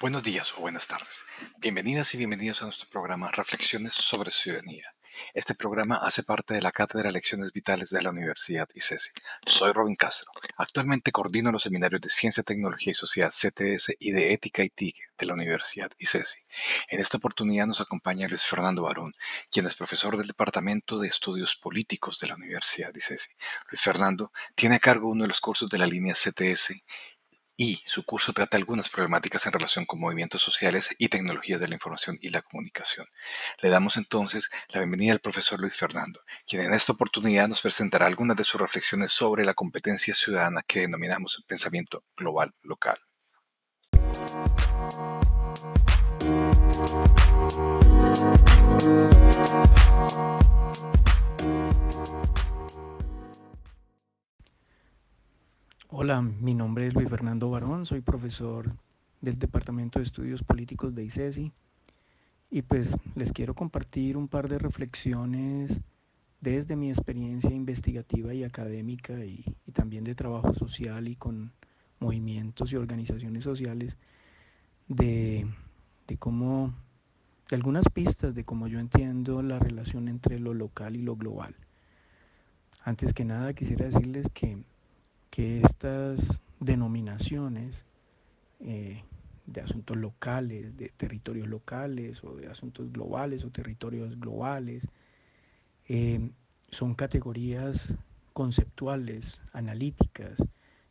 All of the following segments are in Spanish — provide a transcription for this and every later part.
Buenos días o buenas tardes. Bienvenidas y bienvenidos a nuestro programa Reflexiones sobre Ciudadanía. Este programa hace parte de la Cátedra de Lecciones Vitales de la Universidad ICESI. Soy Robin Castro. Actualmente coordino los seminarios de Ciencia, Tecnología y Sociedad CTS y de Ética y TIC de la Universidad ICESI. En esta oportunidad nos acompaña Luis Fernando Barón, quien es profesor del Departamento de Estudios Políticos de la Universidad ICESI. Luis Fernando tiene a cargo uno de los cursos de la línea CTS y su curso trata algunas problemáticas en relación con movimientos sociales y tecnologías de la información y la comunicación. Le damos entonces la bienvenida al profesor Luis Fernando, quien en esta oportunidad nos presentará algunas de sus reflexiones sobre la competencia ciudadana que denominamos pensamiento global local. Hola, mi nombre es Luis Fernando Barón, soy profesor del Departamento de Estudios Políticos de ICESI y pues les quiero compartir un par de reflexiones desde mi experiencia investigativa y académica y, también de trabajo social y con movimientos y organizaciones sociales de, de cómo, de algunas pistas de cómo yo entiendo la relación entre lo local y lo global. Antes que nada quisiera decirles que que estas denominaciones eh, de asuntos locales, de territorios locales o de asuntos globales o territorios globales, eh, son categorías conceptuales, analíticas,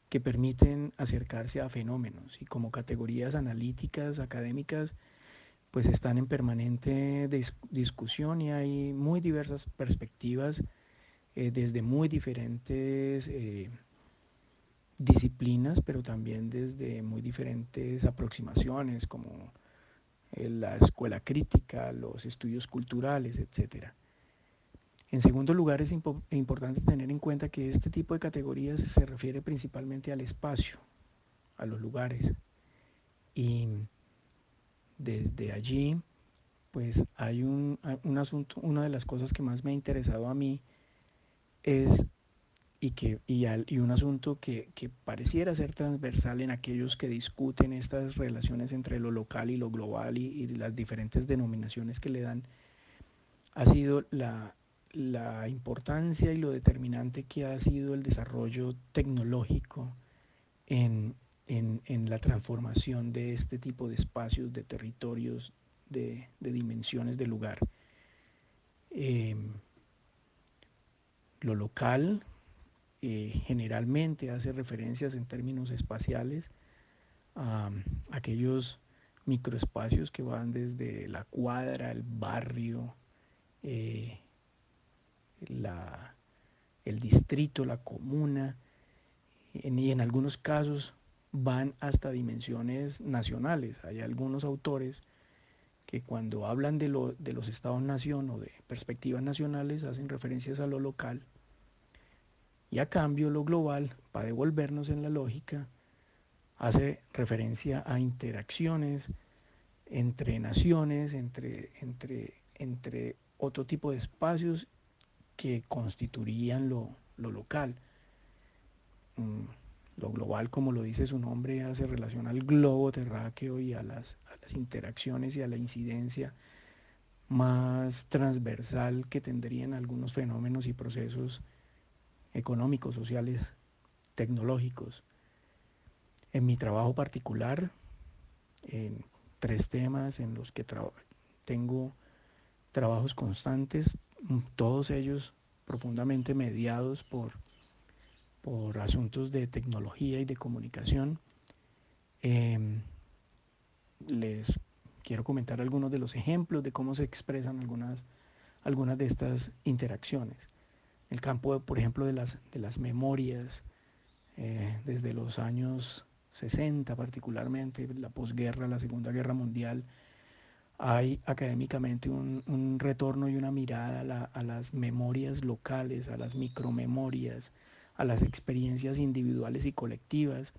que permiten acercarse a fenómenos. Y como categorías analíticas, académicas, pues están en permanente discusión y hay muy diversas perspectivas eh, desde muy diferentes disciplinas, pero también desde muy diferentes aproximaciones como eh, la escuela crítica, los estudios culturales, etc. En segundo lugar, es importante tener en cuenta que este tipo de categorías se refiere principalmente al espacio, a los lugares. Y desde allí, pues hay un, un asunto, una de las cosas que más me ha interesado a mí es y, que, y, un asunto que, pareciera ser transversal en aquellos que discuten estas relaciones entre lo local y lo global y, las diferentes denominaciones que le dan, ha sido la, importancia y lo determinante que ha sido el desarrollo tecnológico en, la transformación de este tipo de espacios, de territorios, de, dimensiones de lugar. Em, lo local eh, generalmente hace referencias en términos espaciales a aquellos microespacios que van desde la cuadra, el barrio, eh, el distrito, la comuna, y en algunos casos van hasta dimensiones nacionales. Hay algunos autores que cuando hablan de, de los estados-nación o de perspectivas nacionales hacen referencias a lo local y a cambio lo global, para devolvernos en la lógica, hace referencia a interacciones entre naciones, entre, entre, entre otro tipo de espacios que constituirían lo, local. Mm, lo global, como lo dice su nombre, hace relación al globo terráqueo y a las, a las interacciones y a la incidencia más transversal que tendrían algunos fenómenos y procesos económicos, sociales, tecnológicos. En mi trabajo particular, en tres temas en los que tengo trabajos constantes, todos ellos profundamente mediados por, por asuntos de tecnología y de comunicación. Em, les quiero comentar algunos de los ejemplos de cómo se expresan algunas, algunas de estas interacciones el campo, por ejemplo, de las, de las memorias, eh, desde los años 60 particularmente, la posguerra, la Segunda Guerra Mundial, hay académicamente un, retorno y una mirada a, las memorias locales, a las micromemorias, a las experiencias individuales y colectivas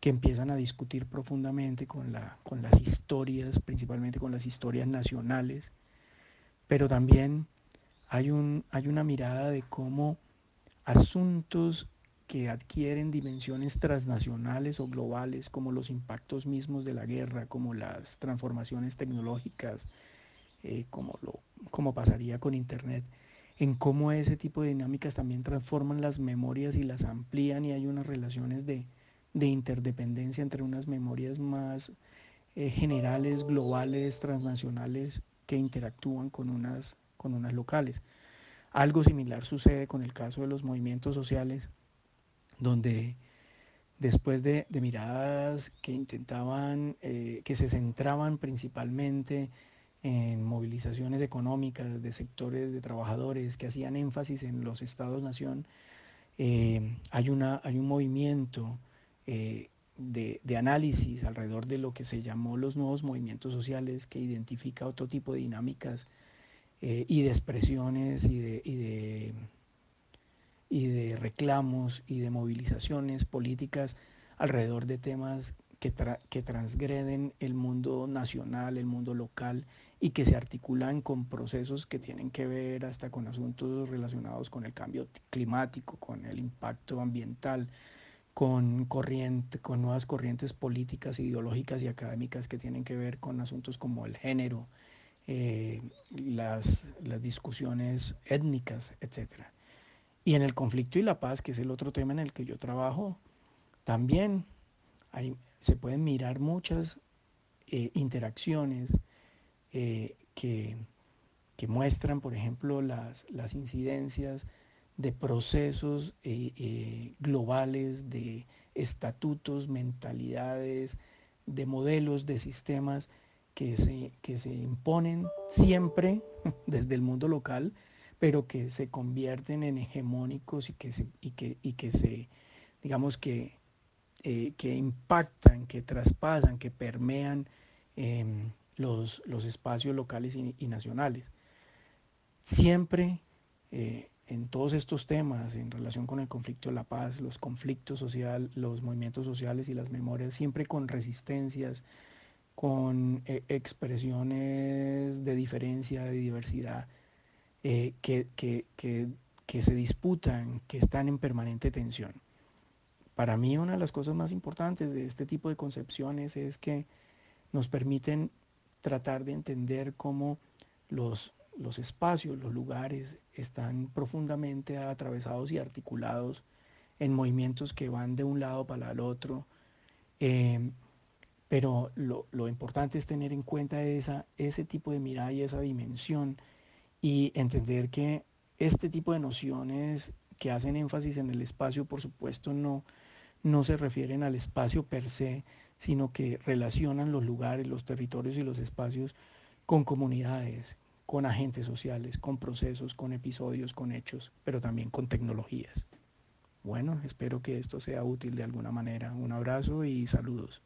que empiezan a discutir profundamente con, la, con las historias, principalmente con las historias nacionales, pero también hay, un, hay una mirada de cómo asuntos que adquieren dimensiones transnacionales o globales, como los impactos mismos de la guerra, como las transformaciones tecnológicas, eh, como, lo, como pasaría con Internet, en cómo ese tipo de dinámicas también transforman las memorias y las amplían y hay unas relaciones de, de interdependencia entre unas memorias más eh, generales, globales, transnacionales, que interactúan con unas, con unas locales. Algo similar sucede con el caso de los movimientos sociales, donde después de, miradas que intentaban, eh, que se centraban principalmente en movilizaciones económicas de sectores de trabajadores que hacían énfasis en los estados-nación, eh, hay, hay un movimiento eh, de, análisis alrededor de lo que se llamó los nuevos movimientos sociales, que identifica otro tipo de dinámicas eh, y de expresiones y de, y de, y de reclamos y de movilizaciones políticas alrededor de temas que, que, transgreden el mundo nacional, el mundo local y que se articulan con procesos que tienen que ver hasta con asuntos relacionados con el cambio climático, con el impacto ambiental, con, corriente, con nuevas corrientes políticas, ideológicas y académicas que tienen que ver con asuntos como el género, eh, las, las, discusiones étnicas, etc. Y en el conflicto y la paz, que es el otro tema en el que yo trabajo, también hay, se pueden mirar muchas eh, interacciones eh, que, que, muestran, por ejemplo, las, las incidencias de procesos globales, de estatutos, mentalidades, de modelos, de sistemas que se, que se imponen siempre desde el mundo local, pero que se convierten en hegemónicos y que se, y que, y que se digamos que, eh, que impactan, que traspasan, que permean em, los, los, espacios locales y, nacionales. Siempre en todos estos temas en relación con el conflicto de la paz, los conflictos sociales, los movimientos sociales y las memorias, siempre con resistencias, con eh, expresiones de diferencia, de diversidad, eh, que, que se disputan, que están en permanente tensión. Para mí una de las cosas más importantes de este tipo de concepciones es que nos permiten tratar de entender cómo los los espacios, los lugares están profundamente atravesados y articulados en movimientos que van de un lado para el otro. Em, pero lo, importante es tener en cuenta esa, ese tipo de mirada y esa dimensión y entender que este tipo de nociones que hacen énfasis en el espacio, por supuesto, no, no se refieren al espacio per se, sino que relacionan los lugares, los territorios y los espacios con comunidades, con agentes sociales, con procesos, con episodios, con hechos, pero también con tecnologías. Bueno, espero que esto sea útil de alguna manera. Un abrazo y saludos.